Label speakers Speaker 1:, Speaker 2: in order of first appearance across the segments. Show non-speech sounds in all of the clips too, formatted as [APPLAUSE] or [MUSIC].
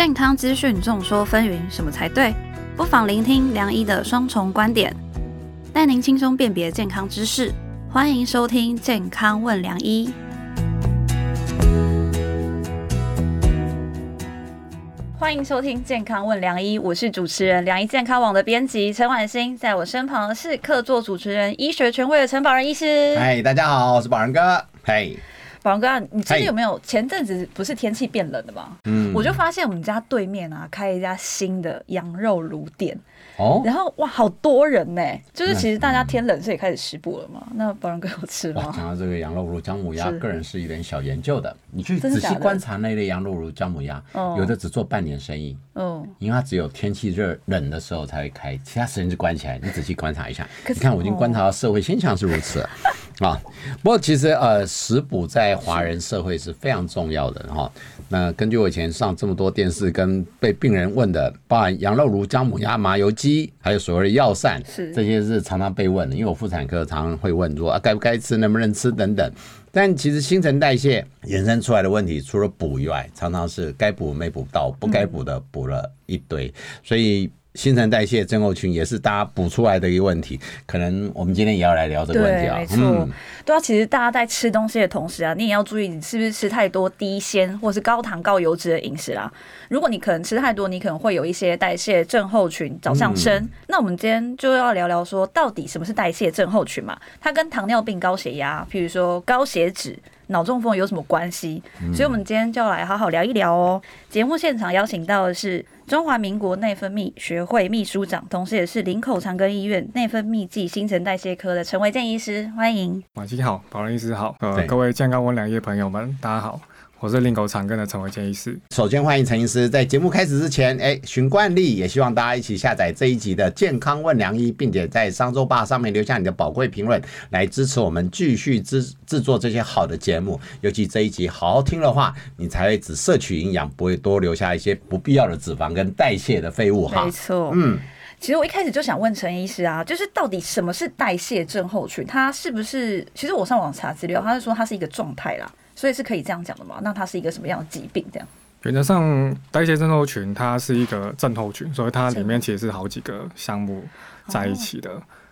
Speaker 1: 健康资讯众说纷纭，什么才对？不妨聆听梁医的双重观点，带您轻松辨别健康知识。欢迎收听《健康问梁医》。欢迎收听《健康问梁医》，我是主持人梁医健康网的编辑陈婉欣，在我身旁是客座主持人、医学权威的陈宝仁医师。
Speaker 2: 嗨，大家好，我是宝仁哥。嘿，
Speaker 1: 宝龙哥，你最近有没有？前阵子不是天气变冷了吗？嗯，我就发现我们家对面啊，开一家新的羊肉炉店。哦，然后哇，好多人呢！就是其实大家天冷，所以开始食补了嘛。那宝仁哥有吃吗？
Speaker 2: 讲到这个羊肉炉姜母鸭，个人是有点小研究的。你去仔细观察那类羊肉炉姜母鸭，有的只做半年生意，嗯，因为它只有天气热冷的时候才会开，其他时间就关起来。你仔细观察一下，你看我已经观察到社会现象是如此啊。不过其实呃，食补在华人社会是非常重要的哈。那根据我以前上这么多电视跟被病人问的，包含羊肉炉姜母鸭麻油鸡。还有所谓的药膳，是这些是常常被问的，因为我妇产科常常会问说啊，该不该吃，能不能吃等等。但其实新陈代谢衍生出来的问题，除了补以外，常常是该补没补到，不该补的补了一堆，所以。新陈代谢症候群也是大家补出来的一个问题，可能我们今天也要来聊这个问题
Speaker 1: 啊。没错，对啊，其实大家在吃东西的同时啊，你也要注意你是不是吃太多低纤或是高糖高油脂的饮食啦。如果你可能吃太多，你可能会有一些代谢症候群早上升。那我们今天就要聊聊说，到底什么是代谢症候群嘛？它跟糖尿病、高血压，譬如说高血脂。脑中风有什么关系？所以，我们今天就要来好好聊一聊哦。节目现场邀请到的是中华民国内分泌学会秘书长，同时也是林口长庚医院内分泌暨新陈代谢科的陈维健医师，欢迎。
Speaker 3: 晚上好，保仁医师好。呃，各位健康温良业朋友们，大家好。我是令狗长庚的陈伟健医师。
Speaker 2: 首先欢迎陈医师。在节目开始之前，哎，循惯例，也希望大家一起下载这一集的健康问良医，并且在商周吧上面留下你的宝贵评论，来支持我们继续制制作这些好的节目。尤其这一集好好听的话，你才会只摄取营养，不会多留下一些不必要的脂肪跟代谢的废物哈。
Speaker 1: 没错，嗯，其实我一开始就想问陈医师啊，就是到底什么是代谢症候群？它是不是？其实我上网查资料，他是说它是一个状态啦。所以是可以这样讲的吗？那它是一个什么样的疾病？这样
Speaker 3: 原则上，代谢症候群它是一个症候群，所以它里面其实是好几个项目在一起的。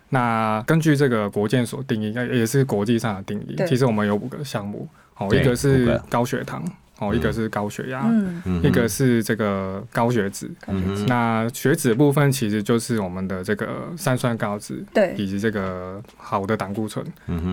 Speaker 3: 那根据这个国健所定义，也是国际上的定义，其实我们有五个项目，哦，一个是高血糖。哦，一个是高血压，一个是这个高血脂。那血脂的部分其实就是我们的这个三酸高脂，
Speaker 1: 对，
Speaker 3: 以及这个好的胆固醇。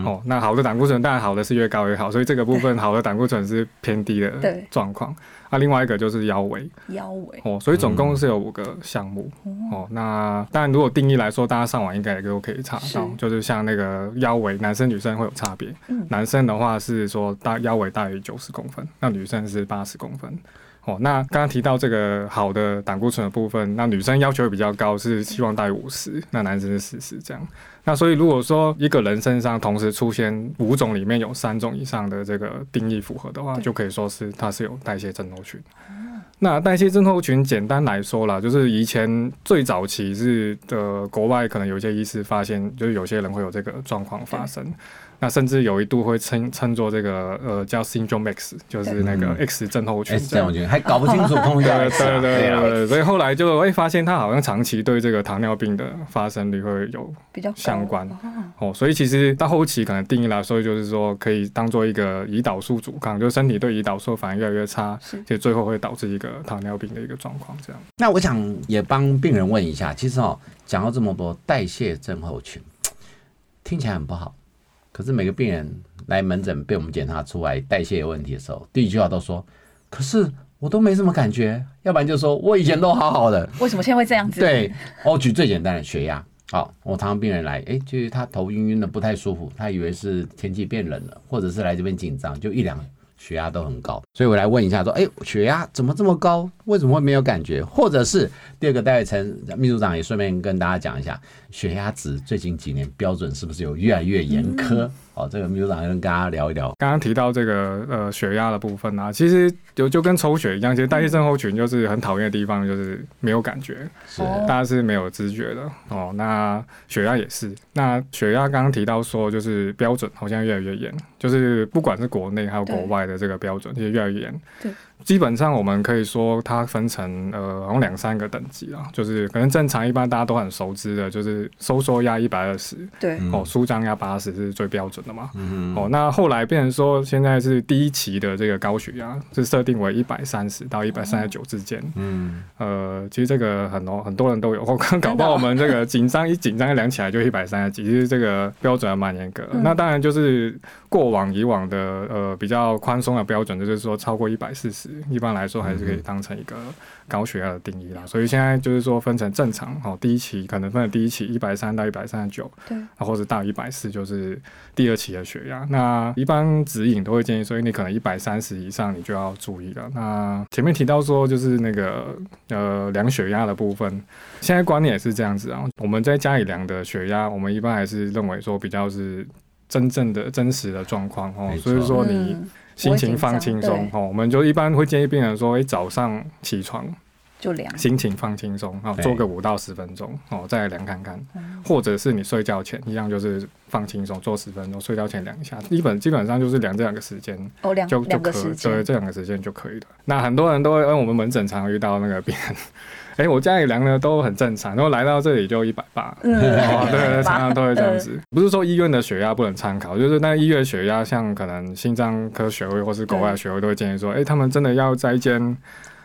Speaker 3: 哦，那好的胆固醇当然好的是越高越好，所以这个部分好的胆固醇是偏低的状况。那另外一个就是腰围，
Speaker 1: 腰围
Speaker 3: 哦，所以总共是有五个项目哦。那当然，如果定义来说，大家上网应该也都可以查到，就是像那个腰围，男生女生会有差别。男生的话是说大腰围大于九十公分，那女生是八十公分。哦，那刚刚提到这个好的胆固醇的部分，那女生要求比较高，是希望大于五十，那男生是四十这样。那所以如果说一个人身上同时出现五种里面有三种以上的这个定义符合的话，就可以说是它是有代谢症候群。那代谢症候群简单来说啦，就是以前最早期是的国外可能有些医师发现，就是有些人会有这个状况发生。那甚至有一度会称称作这个呃叫 syndrome X，就是那个 X 症候群。
Speaker 2: 症候群还搞不清楚通 [LAUGHS] 对
Speaker 3: 对对对，所以后来就会发现它好像长期对这个糖尿病的发生率会有
Speaker 1: 比较
Speaker 3: 相关哦。所以其实到后期可能定义来说，就是说可以当做一个胰岛素阻抗，就是身体对胰岛素反应越来越差，就最后会导致一个糖尿病的一个状况。这样。
Speaker 2: 那我想也帮病人问一下，其实哦讲到这么多代谢症候群，听起来很不好。可是每个病人来门诊被我们检查出来代谢有问题的时候，第一句话都说：“可是我都没什么感觉。”要不然就说：“我以前都好好的，[LAUGHS]
Speaker 1: 为什么现在会这样子？”
Speaker 2: 对，我举最简单的血压。好，我常常病人来，哎，就是他头晕晕的，不太舒服，他以为是天气变冷了，或者是来这边紧张，就一量血压都很高。所以我来问一下，说：“哎，血压怎么这么高？为什么会没有感觉？”或者是第二个，戴伟成秘书长也顺便跟大家讲一下。血压值最近几年标准是不是有越来越严苛？哦，这个秘书长跟大家聊一聊。
Speaker 3: 刚刚提到这个呃血压的部分啊，其实就就跟抽血一样，其实代谢症候群就是很讨厌的地方，就是没有感觉，是大家是没有知觉的哦。那血压也是，那血压刚刚提到说就是标准好像越来越严，就是不管是国内还有国外的这个标准，其实越来越严。对。基本上我们可以说，它它分成呃好像两三个等级啊，就是可能正常一般大家都很熟知的，就是收缩压一百二十，
Speaker 1: 对，
Speaker 3: 哦，舒张压八十是最标准的嘛。嗯哦，那后来变成说现在是第一期的这个高血压是设定为一百三十到一百三十九之间。嗯，呃，其实这个很多很多人都有，我 [LAUGHS] 刚搞不好我们这个紧张一紧张量起来就一百三十几，其实这个标准还蛮严格。那当然就是过往以往的呃比较宽松的标准，就是说超过一百四十，一般来说还是可以当成一个高血压的定义啦。所以现在就是说分成正常哦，第一期可能分了第一期一百三到一百三十九，
Speaker 1: 对，
Speaker 3: 或者到一百四就是第二期的血压。那一般指引都会建议，所以你可能一百三十以上你就要注意了。那前面提到说就是那个呃量血压的部分，现在观念也是这样子啊。我们在家里量的血压，我们一般还是认为说比较是真正的真实的状况哦。所以说你心情放轻松哦，我们就一般会建议病人说，哎，早上起床。
Speaker 1: 就量，
Speaker 3: 心情放轻松啊，做个五到十分钟哦，再来量看看，或者是你睡觉前一样，就是放轻松做十分钟，睡觉前量一下，基本基本上就是量这两个时间
Speaker 1: 哦，量
Speaker 3: 就就可对这两个时间就可以了。那很多人都会，因为我们门诊常遇到那个病人，哎，我家里量的都很正常，然后来到这里就一百八，[LAUGHS] 对对，常常都会这样子。不是说医院的血压不能参考，就是那医院血压，像可能心脏科学会或是国外学会都会建议说，哎，他们真的要在一间。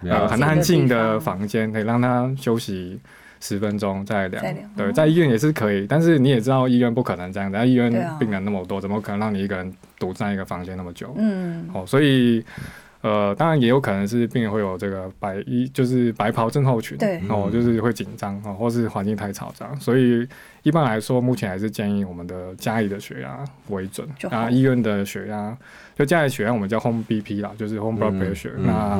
Speaker 3: 呃，很安静的房间，可以让他休息十分钟再量。对，在医院也是可以，但是你也知道医院不可能这样，在医院病人那么多，怎么可能让你一个人独占一个房间那么久？嗯，哦，所以。呃，当然也有可能是病人会有这个白衣，就是白袍症候群，
Speaker 1: 对，
Speaker 3: 哦，就是会紧张哦，或是环境太嘈杂，所以一般来说，目前还是建议我们的家里的血压为准，啊，医院的血压就家里血压我们叫 home BP 啦，就是 home blood pressure，那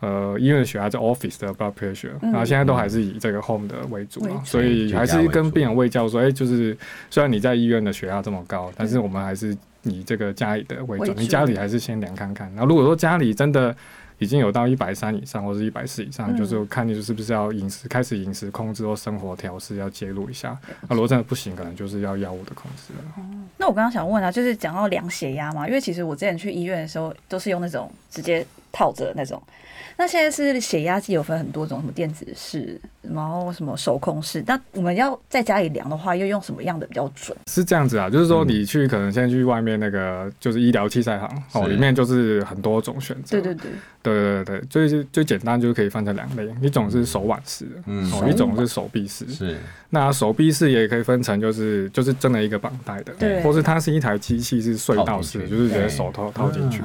Speaker 3: 呃，医院的血压叫 office 的 blood pressure，然后现在都还是以这个 home 的为主嘛，所以还是跟病人喂教说，哎，就是虽然你在医院的血压这么高，但是我们还是。以这个家里的为准，你家里还是先量看看。那如果说家里真的已经有到一百三以上，或者一百四以上，就是看你是不是要饮食开始饮食控制或生活调试要介入一下。那如果真的不行，可能就是要药物的控制了。
Speaker 1: 那我刚刚想问啊，就是讲到量血压嘛，因为其实我之前去医院的时候都是用那种直接套着那种。那现在是血压计有分很多种，什么电子式，然后什么手控式。那我们要在家里量的话，又用什么样的比较准？
Speaker 3: 是这样子啊，就是说你去可能现在去外面那个就是医疗器材行哦，里面就是很多种选择。
Speaker 1: 对对对，
Speaker 3: 对对对，最最简单就是可以分成两类，一种是手腕式，嗯，哦，一种是手臂式。
Speaker 2: 是，
Speaker 3: 那手臂式也可以分成就是就是真的一个绑带的，
Speaker 1: 对，
Speaker 3: 或是它是一台机器是隧道式，就是直接手套套进去。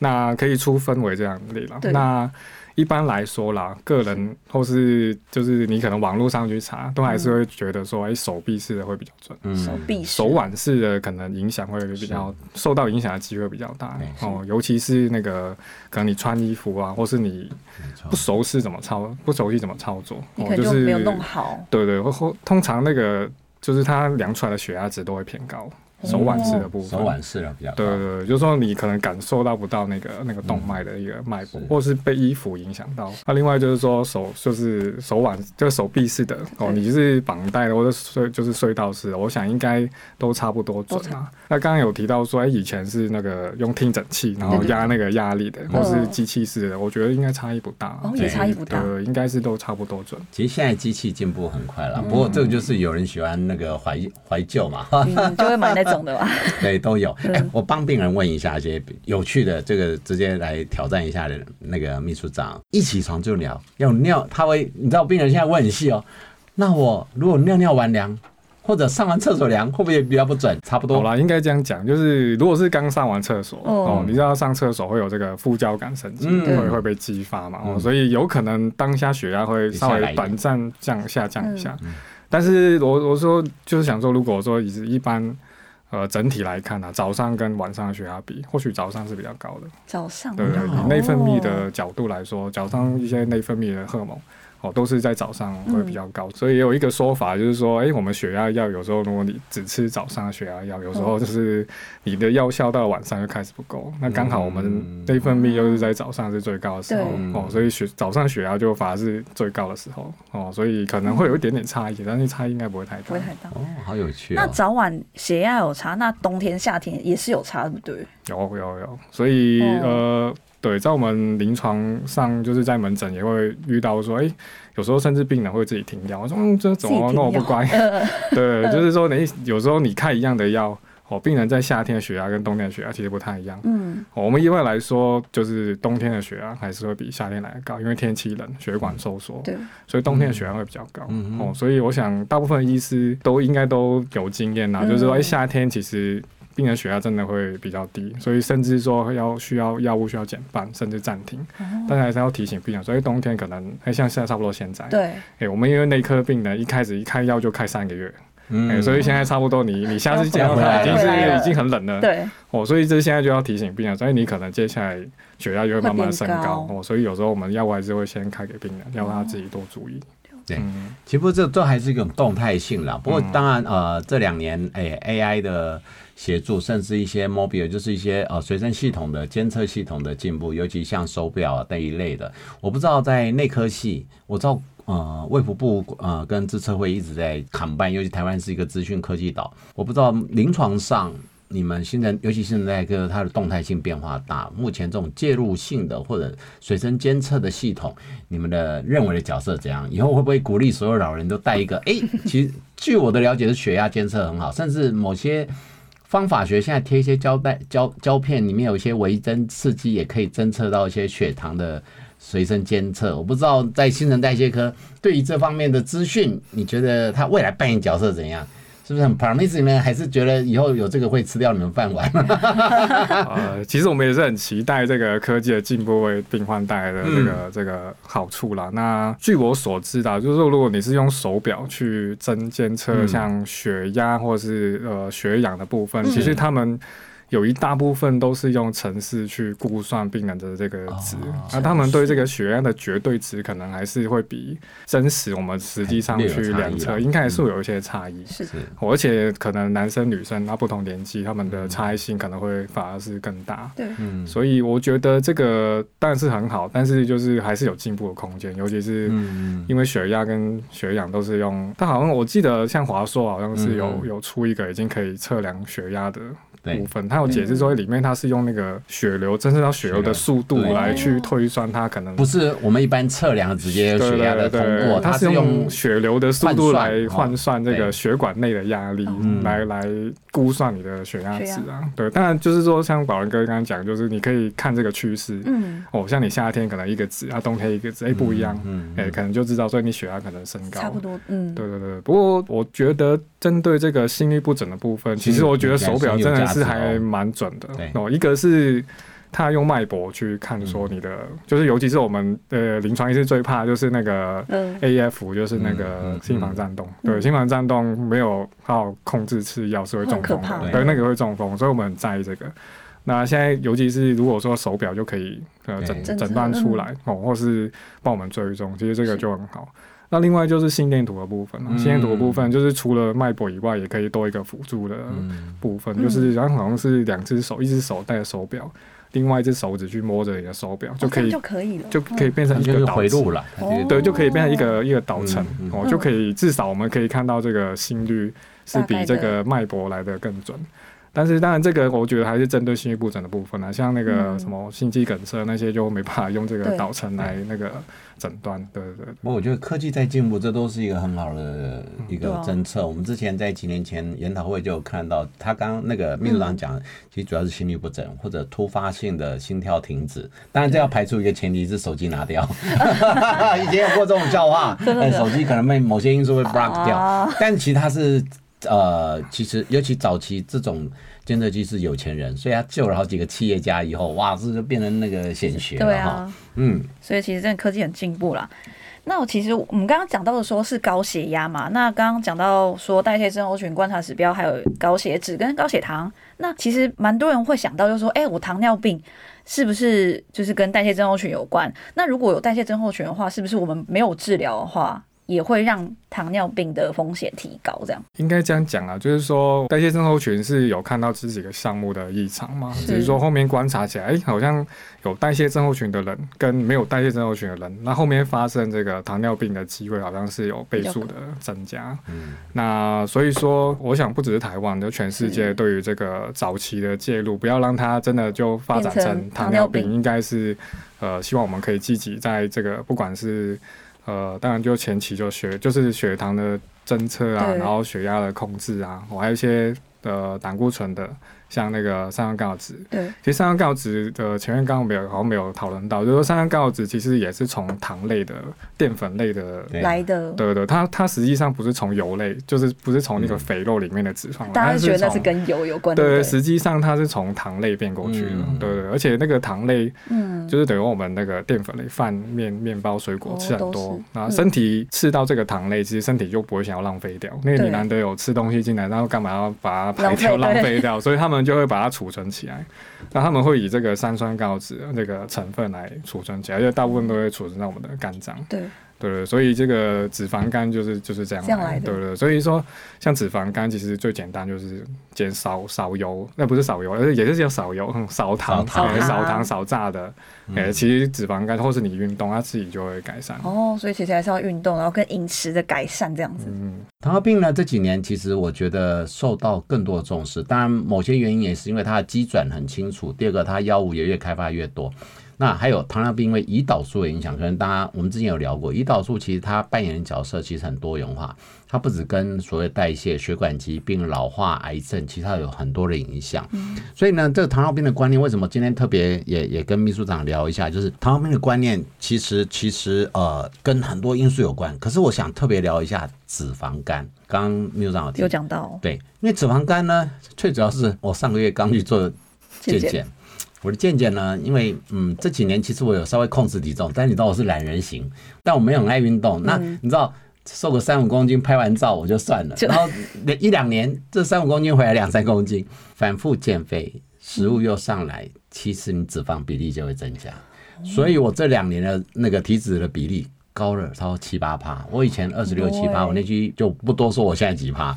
Speaker 3: 那可以出分为这样类了。那一般来说啦，个人或是就是你可能网络上去查，都还是会觉得说，哎，手臂式的会比较准。
Speaker 1: 手臂
Speaker 3: 手腕式的可能影响会比较受到影响的机会比较大哦，尤其是那个可能你穿衣服啊，或是你不熟悉怎么操，不熟悉怎么操作，哦
Speaker 1: 就是没有弄好。
Speaker 3: 对对，或通常那个就是它量出来的血压值都会偏高。手腕式的部分，
Speaker 2: 手腕式的比较
Speaker 3: 对对对，就是说你可能感受到不到那个那个动脉的一个脉搏，或是被衣服影响到。那另外就是说手就是手腕就是手臂式的哦，你是绑带的或者隧就是隧道式的，我想应该都差不多准啊。那刚刚有提到说，哎，以前是那个用听诊器然后压那个压力的，或是机器式的，我觉得应该差异不大，
Speaker 1: 哦，也差异不大，
Speaker 3: 对，应该是都差不多准。
Speaker 2: 其实现在机器进步很快了，不过这个就是有人喜欢那个怀怀旧嘛，
Speaker 1: 就会买那。懂的吧？[LAUGHS]
Speaker 2: 对，都有。哎，我帮病人问一下一些有趣的，这个直接来挑战一下的那个秘书长。一起床就聊，要尿，他会，你知道病人现在问很细哦。那我如果尿尿完凉，或者上完厕所凉，会不会比较不准？差不多。
Speaker 3: 好啦，应该这样讲，就是如果是刚上完厕所哦，你知道上厕所会有这个副交感神经会会被激发嘛？哦，所以有可能当下血压会稍微短暂降下降一下。但是我我说就是想说，如果说以一般。呃，整体来看呢，早上跟晚上的血压比，或许早上是比较高的。
Speaker 1: 早上
Speaker 3: 对对，以内分泌的角度来说，早上一些内分泌的荷尔蒙。哦，都是在早上会比较高，所以有一个说法就是说，哎，我们血压药有时候如果你只吃早上的血压药，有时候就是你的药效到晚上就开始不够。那刚好我们内分泌又是在早上是最高的时候，哦，所以血早上血压就反而是最高的时候，哦，所以可能会有一点点差异，但是差异应该不会太大，
Speaker 1: 不会太大。
Speaker 2: 哦，好有趣。
Speaker 1: 那早晚血压有差，那冬天夏天也是有差，对不对？
Speaker 3: 有有有，所以呃。对，在我们临床上，就是在门诊也会遇到说，哎，有时候甚至病人会自己停药。我说，嗯，这怎么那么不乖？[LAUGHS] 对，就是说，你有时候你开一样的药。哦，病人在夏天的血压跟冬天的血压其实不太一样。嗯，我们一般来说，就是冬天的血压还是会比夏天来的高，因为天气冷，血管收缩。
Speaker 1: 对，
Speaker 3: 所以冬天的血压会比较高。哦，所以我想大部分医师都应该都有经验呐，就是说，哎，夏天其实病人血压真的会比较低，所以甚至说要需要药物需要减半，甚至暂停。但是还是要提醒病人，所以冬天可能哎，像现在差不多现在。
Speaker 1: 对。
Speaker 3: 哎，我们因为内科病人一开始一开药就开三个月。嗯，所以现在差不多，你你下次见到他已经是已经很冷了，
Speaker 1: 对，
Speaker 3: 哦，所以这现在就要提醒病人，所以你可能接下来血压就会慢慢升高，哦，所以有时候我们药物还是会先开给病人，要他自己多注意。
Speaker 2: 对，其实这这还是一种动态性啦。不过当然，呃，这两年哎，AI 的协助，甚至一些 mobile，就是一些呃随身系统的监测系统的进步，尤其像手表啊那一类的，我不知道在内科系，我知道。呃，卫福部呃跟资策会一直在扛办，尤其台湾是一个资讯科技岛，我不知道临床上你们现在，尤其现在个它的动态性变化大，目前这种介入性的或者随身监测的系统，你们的认为的角色怎样？以后会不会鼓励所有老人都带一个？[LAUGHS] 哎，其实据我的了解是血压监测很好，甚至某些方法学现在贴一些胶带胶胶片，里面有一些微针刺激，也可以侦测到一些血糖的。随身监测，我不知道在新陈代谢科对于这方面的资讯，你觉得他未来扮演角色怎样？是不是很 promising 呢？还是觉得以后有这个会吃掉你们饭碗？[LAUGHS]
Speaker 3: 呃，其实我们也是很期待这个科技的进步为病患带来的这个这个好处啦。那据我所知的，就是说如果你是用手表去侦监测像血压或是呃血氧的部分，其实他们。有一大部分都是用程式去估算病人的这个值，那他们对这个血压的绝对值可能还是会比真实我们实际上去量测，应该还是有一些差异。
Speaker 1: 是，
Speaker 3: 而且可能男生女生那不同年纪，他们的差异性可能会反而是更大。
Speaker 1: 对，
Speaker 3: 嗯，所以我觉得这个当然是很好，但是就是还是有进步的空间，尤其是因为血压跟血氧都是用，但好像我记得像华硕好像是有有出一个已经可以测量血压的。部分，他有解释说里面他是用那个血流，真正到血流的速度来去推算，它可能
Speaker 2: 不是我们一般测量直接血压的通过，
Speaker 3: 它是用血流的速度来换算这个血管内的压力，来来估算你的血压值啊。对，当然就是说像宝文哥刚刚讲，就是你可以看这个趋势，嗯，哦，像你夏天可能一个值啊，冬天一个值，哎，不一样，嗯，哎，可能就知道，所以你血压可能升高，
Speaker 1: 差不多，嗯，
Speaker 3: 对对对。不过我觉得针对这个心率不整的部分，其实我觉得手表真的。是还蛮准的。哦。一个是他用脉搏去看，说你的就是，尤其是我们呃临床医师最怕就是那个 AF，就是那个心房颤动。对，心房颤动没有好控制吃药是会中风的，对，那个会中风，所以我们很在意这个。那现在尤其是如果说手表就可以呃诊诊断出来哦，或是帮我们追踪，其实这个就很好。那另外就是心电图的部分心电图的部分就是除了脉搏以外，也可以多一个辅助的部分，就是然后好像是两只手，一只手戴着手表，另外一只手指去摸着你的手表，就可以
Speaker 1: 就可以了，
Speaker 3: 就可以变成一个
Speaker 2: 回路了，
Speaker 3: 对，就可以变成一个一个导程，哦，就可以至少我们可以看到这个心率是比这个脉搏来的更准。但是当然，这个我觉得还是针对心律不整的部分啊，像那个什么心肌梗塞那些就没办法用这个导程来那个诊断。对对对。
Speaker 2: 不过我觉得科技在进步，这都是一个很好的一个侦测。我们之前在几年前研讨会就有看到，他刚那个秘书长讲，其实主要是心律不整或者突发性的心跳停止。当然这要排除一个前提是手机拿掉。[LAUGHS] [LAUGHS] 以前有过这种笑话，[LAUGHS] 手机可能被某些因素会 block 掉，但其实它是。呃，其实尤其早期这种监测器是有钱人，所以他救了好几个企业家以后，哇，这就变成那个显学了哈。
Speaker 1: 嗯，所以其实真的科技很进步啦。那我其实我们刚刚讲到的说是高血压嘛，那刚刚讲到说代谢症候群观察指标还有高血脂跟高血糖，那其实蛮多人会想到就是说，哎，我糖尿病是不是就是跟代谢症候群有关？那如果有代谢症候群的话，是不是我们没有治疗的话？也会让糖尿病的风险提高。这样
Speaker 3: 应该这样讲啊，就是说代谢症候群是有看到这几个项目的异常嘛？只是说后面观察起来，哎，好像有代谢症候群的人跟没有代谢症候群的人，那后面发生这个糖尿病的机会好像是有倍数的增加。嗯，那所以说，我想不只是台湾，就全世界对于这个早期的介入，不要让它真的就发展成糖尿病，应该是呃，希望我们可以积极在这个不管是呃，当然就前期就血就是血糖的侦测啊，然后血压的控制啊，我还有一些呃胆固醇的。像那个三酸甘油酯，
Speaker 1: 对，
Speaker 3: 其实三酸甘油酯的前面刚刚没有好像没有讨论到，就是说三酸甘油酯其实也是从糖类的淀粉类的
Speaker 1: 来的，
Speaker 3: 对对，它它实际上不是从油类，就是不是从那个肥肉里面的脂肪，
Speaker 1: 大家觉得那是跟油有关的，
Speaker 3: 对，实际上它是从糖类变过去的，对对，而且那个糖类，嗯，就是等于我们那个淀粉类，饭、面、面包、水果吃很多，然后身体吃到这个糖类，其实身体就不会想要浪费掉，因为你难得有吃东西进来，然后干嘛要把它排掉浪费掉，所以他们。就会把它储存起来，那他们会以这个三酸甘油酯这个成分来储存起来，因为大部分都会储存在我们的肝脏。
Speaker 1: 对。
Speaker 3: 对对，所以这个脂肪肝就是就是这样
Speaker 1: 来
Speaker 3: 的。对对，所以说像脂肪肝其实最简单就是减少少油，那不是少油，而且也是叫少油、少糖、少糖、少炸的。哎，其实脂肪肝或是你运动，它自己就会改善。
Speaker 1: 哦，所以其实还是要运动，然后跟饮食的改善这样子。
Speaker 2: 嗯，糖尿病呢这几年其实我觉得受到更多的重视，当然某些原因也是因为它的基转很清楚，第二个它药物也越开发越多。那还有糖尿病，因为胰岛素的影响，可能大家我们之前有聊过，胰岛素其实它扮演的角色其实很多元化，它不止跟所谓代谢、血管疾病、老化、癌症，其他有很多的影响。所以呢，这个糖尿病的观念，为什么今天特别也也跟秘书长聊一下，就是糖尿病的观念，其实其实呃跟很多因素有关。可是我想特别聊一下脂肪肝，刚刚秘书长
Speaker 1: 有讲到，
Speaker 2: 对，因为脂肪肝呢，最主要是我上个月刚去做健检。我的健健呢，因为嗯这几年其实我有稍微控制体重，但你知道我是懒人型，但我没有很爱运动。那你知道瘦个三五公斤，拍完照我就算了。然后一两年这三五公斤回来两三公斤，反复减肥，食物又上来，其实你脂肪比例就会增加。所以我这两年的那个体脂的比例。高了，超七八趴。我以前二十六七八，我那句就不多说。我现在几趴，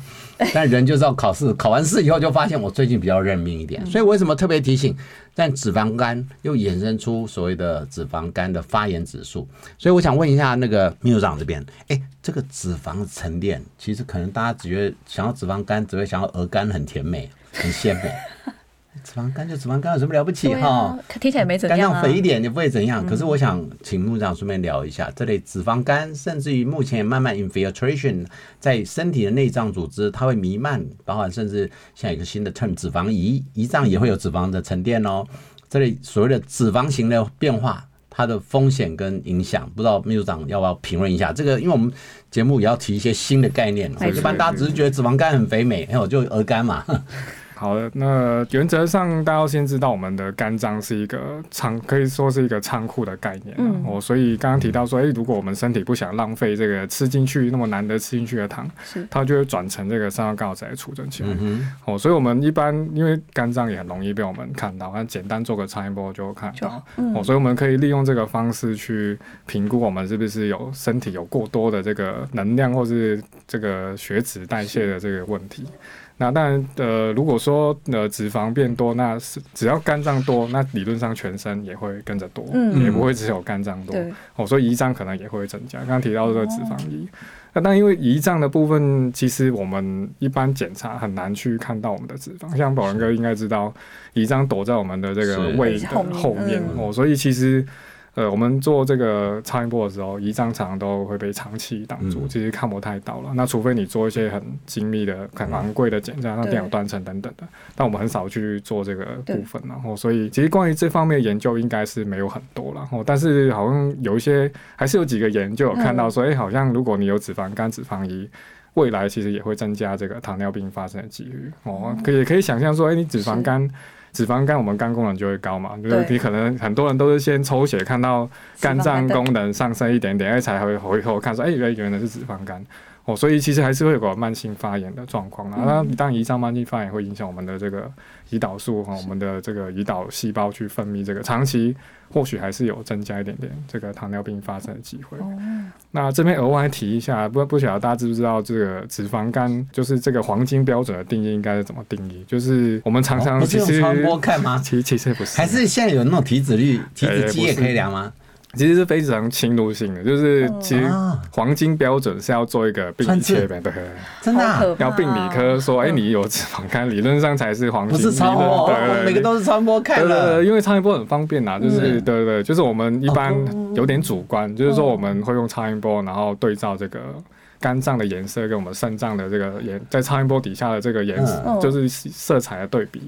Speaker 2: 但人就是要考试，[LAUGHS] 考完试以后就发现我最近比较认命一点。所以为什么特别提醒？但脂肪肝又衍生出所谓的脂肪肝的发炎指数。所以我想问一下那个秘书长这边，哎，这个脂肪沉淀，其实可能大家只觉得想要脂肪肝，只会想要鹅肝很甜美、很鲜美。[LAUGHS] 脂肪肝就脂肪肝有什么了不起哈？
Speaker 1: 听起来没怎样
Speaker 2: 啊。肝脏肥一点就不会怎样。可是我想请木长顺便聊一下，这类脂肪肝，甚至于目前慢慢 infiltration 在身体的内脏组织，它会弥漫，包含甚至像一个新的 term 脂肪胰，胰脏也会有脂肪的沉淀哦。这类所谓的脂肪型的变化，它的风险跟影响，不知道秘书长要不要评论一下这个？因为我们节目也要提一些新的概念，一般大家只是觉得脂肪肝很肥美，哎我就鹅肝嘛。
Speaker 3: 好的，那原则上大家要先知道，我们的肝脏是一个仓，可以说是一个仓库的概念。嗯，哦，所以刚刚提到说，哎，如果我们身体不想浪费这个吃进去那么难得吃进去的糖，它就会转成这个三酸甘油酯来储存起来。嗯哦，所以我们一般因为肝脏也很容易被我们看到，那简单做个超音波就看到。哦，所以我们可以利用这个方式去评估我们是不是有身体有过多的这个能量，或是这个血脂代谢的这个问题。那当然，呃，如果说呃脂肪变多，那是只要肝脏多，那理论上全身也会跟着多，也不会只有肝脏多。哦，所以胰脏可能也会增加。刚刚提到这个脂肪胰，那但因为胰脏的部分，其实我们一般检查很难去看到我们的脂肪。像宝文哥应该知道，胰脏躲在我们的这个胃的后面哦，所以其实。呃，我们做这个超音波的时候，胰脏常常都会被长期挡住，其实看不太到了。那除非你做一些很精密的、很昂贵的检查，像电脑断层等等的，但我们很少去做这个部分。然后，所以其实关于这方面的研究应该是没有很多了。后，但是好像有一些，还是有几个研究有看到说，哎，好像如果你有脂肪肝、脂肪胰，未来其实也会增加这个糖尿病发生的几率。哦，可以可以想象说，哎，你脂肪肝。脂肪肝，我们肝功能就会高嘛，就是你可能很多人都是先抽血看到肝脏功能上升一点点，哎，才会回头看说，哎，原来原来是脂肪肝。哦，所以其实还是会有个慢性发炎的状况啊。那当胰脏慢性发炎会影响我们的这个胰岛素和我们的这个胰岛细胞去分泌这个，长期或许还是有增加一点点这个糖尿病发生的机会。那这边额外提一下，不不晓得大家知不知道这个脂肪肝就是这个黄金标准的定义应该是怎么定义？就是我们常常其实
Speaker 2: 超波看吗？[LAUGHS]
Speaker 3: 其实其实不是，
Speaker 2: 还是现在有那种体脂率、体脂机也可以量吗？
Speaker 3: 其实是非常侵入性的，就是其实黄金标准是要做一个病理切片，对，
Speaker 2: 真的
Speaker 3: 要病理科说，哎，你有脂肪肝，理论上才是黄金。不
Speaker 2: 是超波，对，每个都是超波看
Speaker 3: 的，因为超音波很方便呐，就是对对，就是我们一般有点主观，就是说我们会用超音波，然后对照这个肝脏的颜色跟我们肾脏的这个颜，在超音波底下的这个颜色，就是色彩的对比。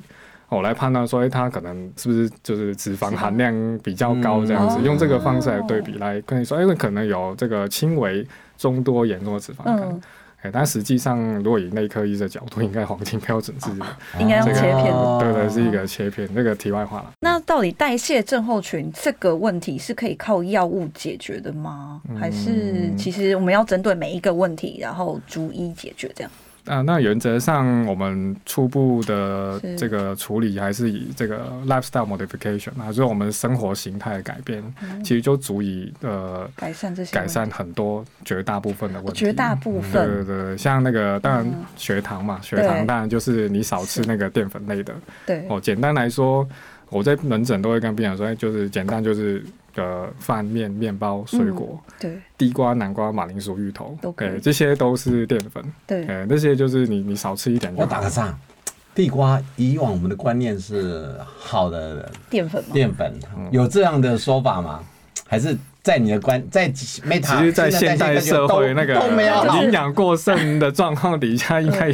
Speaker 3: 我来判断说，哎，它可能是不是就是脂肪含量比较高这样子，用这个方式来对比来跟你说，哎，可能有这个轻微、中多、严重的脂肪肝。哎，但实际上，如果以内科医的角度，应该黄金标准是 [LAUGHS]
Speaker 1: 应该用切片，
Speaker 3: 对对，是一个切片。那个题外话了。
Speaker 1: 那到底代谢症候群这个问题是可以靠药物解决的吗？还是其实我们要针对每一个问题，然后逐一解决这样？
Speaker 3: 啊，那原则上我们初步的这个处理还是以这个 lifestyle modification 啊，就是我们生活形态的改变，其实就足以呃
Speaker 1: 改善这些
Speaker 3: 改善很多绝大部分的问题。
Speaker 1: 绝大部分。
Speaker 3: 对对对，像那个当然血糖嘛，血糖当然就是你少吃那个淀粉类的。
Speaker 1: 对。
Speaker 3: 哦，简单来说，我在门诊都会跟病人说，就是简单就是。呃饭面、面包、水果，
Speaker 1: 对，
Speaker 3: 地瓜、南瓜、马铃薯、芋头，
Speaker 1: 都可以，
Speaker 3: 这些都是淀粉，
Speaker 1: 对，
Speaker 3: 哎，那些就是你你少吃一点。
Speaker 2: 我打个岔，地瓜以往我们的观念是好的
Speaker 1: 淀粉吗？
Speaker 2: 淀粉有这样的说法吗？还是在你的观在没？
Speaker 3: 其实，在现代社会那个营养过剩的状况底下，应该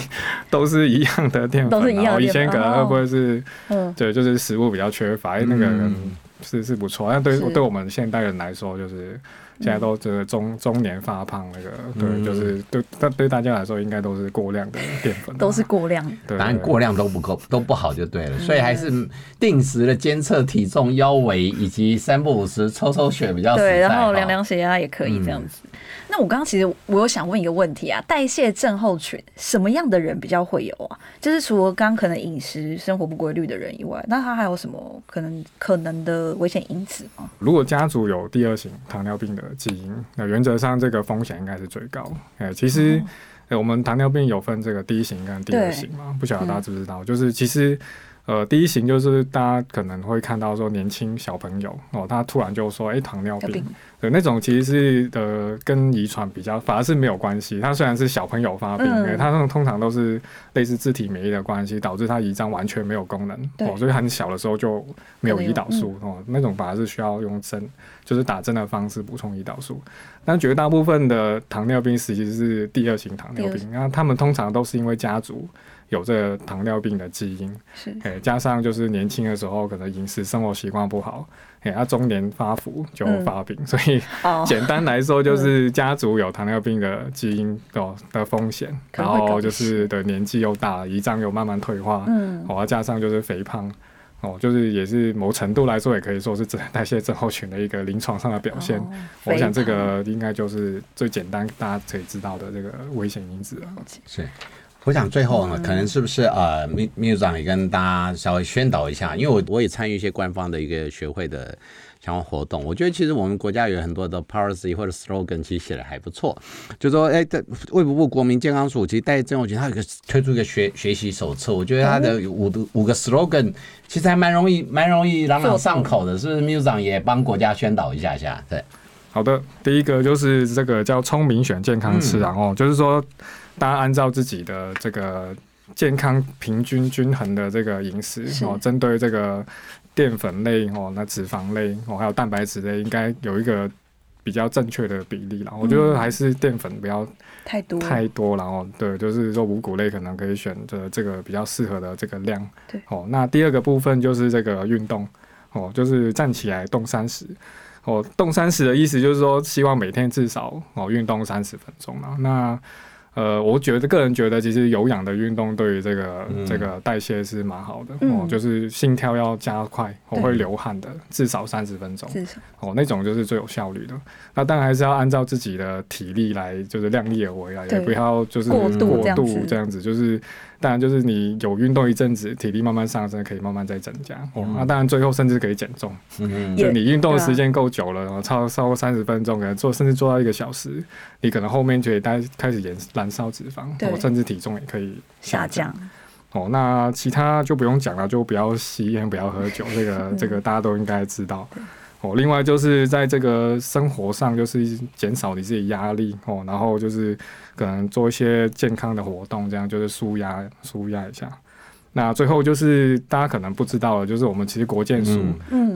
Speaker 3: 都是一样的淀粉，
Speaker 1: 都是一样的。
Speaker 3: 以前可能会不会是，嗯，对，就是食物比较缺乏，那个。是是不错，但对对我们现代人来说，就是现在都这个中中年发胖那个，对，就是对但对大家来说，应该都是过量的淀粉，
Speaker 1: 都是过量，
Speaker 2: 对，反正过量都不够，都不好就对了，所以还是定时的监测体重、腰围以及三不五时抽抽血比较
Speaker 1: 对，然后量量血压也可以这样子。那我刚刚其实我有想问一个问题啊，代谢症候群什么样的人比较会有啊？就是除了刚可能饮食生活不规律的人以外，那他还有什么可能可能的危险因子吗？
Speaker 3: 如果家族有第二型糖尿病的基因，那原则上这个风险应该是最高。哎，其实我们糖尿病有分这个第一型跟第二型嘛？不晓得大家知不知道？就是其实。呃，第一型就是大家可能会看到说年轻小朋友哦，他突然就说哎糖尿病，对那种其实是呃跟遗传比较反而是没有关系。他虽然是小朋友发病，他那种通常都是类似自体免疫的关系，导致他胰脏完全没有功能哦，所以很小的时候就没有胰岛素哦，那种反而是需要用针，就是打针的方式补充胰岛素。但绝大部分的糖尿病实际是第二型糖尿病，那他们通常都是因为家族。有这个糖尿病的基因，
Speaker 1: 是，
Speaker 3: 哎，加上就是年轻的时候可能饮食生活习惯不好，哎，他中年发福就发病，所以 [LAUGHS] 简单来说就是家族有糖尿病的基因的的风险，然后就是的年纪又大，胰脏又慢慢退化，嗯，哦，加上就是肥胖，哦，就是也是某程度来说也可以说是代谢症候群的一个临床上的表现。我想这个应该就是最简单大家可以知道的这个危险因子了。
Speaker 2: 是。我想最后呢，可能是不是呃，秘秘书长也跟大家稍微宣导一下，因为我我也参与一些官方的一个学会的相关活动。我觉得其实我们国家有很多的 policy 或者 slogan，其实写的还不错。就说哎，在卫福部国民健康署，其实在郑我觉得它有个推出一个学学习手册，我觉得它的五的五个 slogan 其实还蛮容易蛮容易朗朗上口的，是不是？秘书长也帮国家宣导一下下。对，
Speaker 3: 好的，第一个就是这个叫聪明选健康吃，然后就是说。大家按照自己的这个健康平均均衡的这个饮食哦，针对这个淀粉类哦，那脂肪类哦，还有蛋白质类，应该有一个比较正确的比例了。我觉得还是淀粉不要
Speaker 1: 太多
Speaker 3: 太多，然后对，就是说五谷类可能可以选择这个比较适合的这个量。
Speaker 1: 对
Speaker 3: 哦，那第二个部分就是这个运动哦，就是站起来动三十哦，动三十的意思就是说希望每天至少哦运动三十分钟了。那呃，我觉得个人觉得，其实有氧的运动对于这个这个代谢是蛮好的哦，就是心跳要加快，我会流汗的，至少三十分钟，哦，那种就是最有效率的。那当然还是要按照自己的体力来，就是量力而为啊，也不要就是过度这样子，就是。当然，就是你有运动一阵子，体力慢慢上升，可以慢慢再增加。哦，那当然最后甚至可以减重。嗯。就你运动的时间够久了，然后超超过三十分钟，可能做甚至做到一个小时，你可能后面就可以开开始燃燃烧脂肪，哦，甚至体重也可以下降。哦，那其他就不用讲了，就不要吸烟，不要喝酒，这个这个大家都应该知道。哦，另外就是在这个生活上，就是减少你自己压力哦，然后就是可能做一些健康的活动，这样就是舒压舒压一下。那最后就是大家可能不知道的，就是我们其实国健署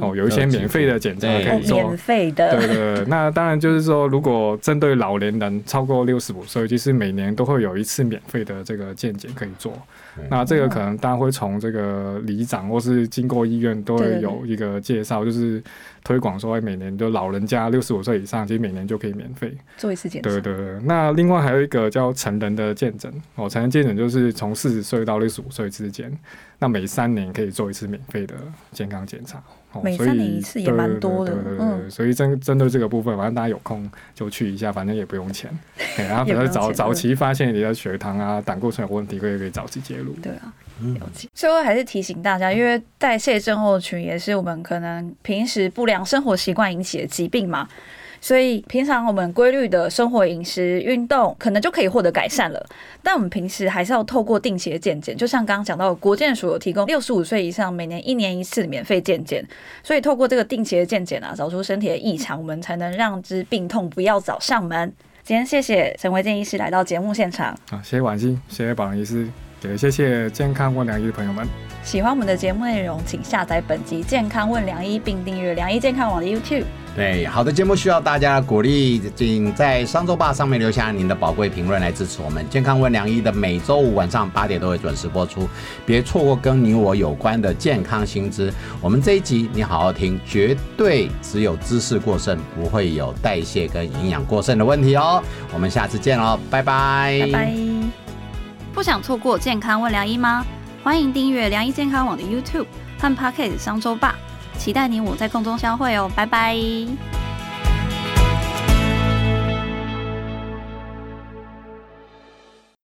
Speaker 3: 哦有一些免费的检查可以做，
Speaker 1: 免费的。
Speaker 3: 对对。[LAUGHS] 那当然就是说，如果针对老年人超过六十五岁，其实每年都会有一次免费的这个健检可以做。那这个可能大家会从这个里长或是经过医院都会有一个介绍，就是推广说每年就老人家六十五岁以上，其实每年就可以免费
Speaker 1: 做一次检查。
Speaker 3: 对对对。那另外还有一个叫成人的健诊哦，成人健诊就是从四十岁到六十五岁之间。那每三年可以做一次免费的健康检查，
Speaker 1: 每三年一次也蛮多的，
Speaker 3: 嗯，所以针针对这个部分，反正大家有空就去一下，反正也不用钱，[LAUGHS] 然后比如早早期发现你的血糖啊、胆固醇有问题，可以可以早期介入。
Speaker 1: 对啊，了解。最后还是提醒大家，因为代谢症候群也是我们可能平时不良生活习惯引起的疾病嘛。所以平常我们规律的生活、饮食、运动，可能就可以获得改善了。但我们平时还是要透过定期的健检，就像刚刚讲到，国健署有提供六十五岁以上每年一年一次免费健检。所以透过这个定期的健检啊，找出身体的异常，我们才能让之病痛不要找上门。今天谢谢陈维健医师来到节目现场。
Speaker 3: 好，谢谢婉欣，谢谢宝仁医师，也谢谢健康问良医的朋友们。
Speaker 1: 喜欢我们的节目内容，请下载本集《健康问良医》，并订阅良医健康网的 YouTube。
Speaker 2: 对，好的节目需要大家的鼓励，请在商周吧上面留下您的宝贵评论来支持我们。健康问良医的每周五晚上八点都会准时播出，别错过跟你我有关的健康新知。我们这一集你好好听，绝对只有知识过剩，不会有代谢跟营养过剩的问题哦。我们下次见喽，拜
Speaker 1: 拜。拜拜。不想错过健康问良医吗？欢迎订阅良医健康网的 YouTube 和 Pocket 商周吧。期待你我在空中相会哦，拜拜。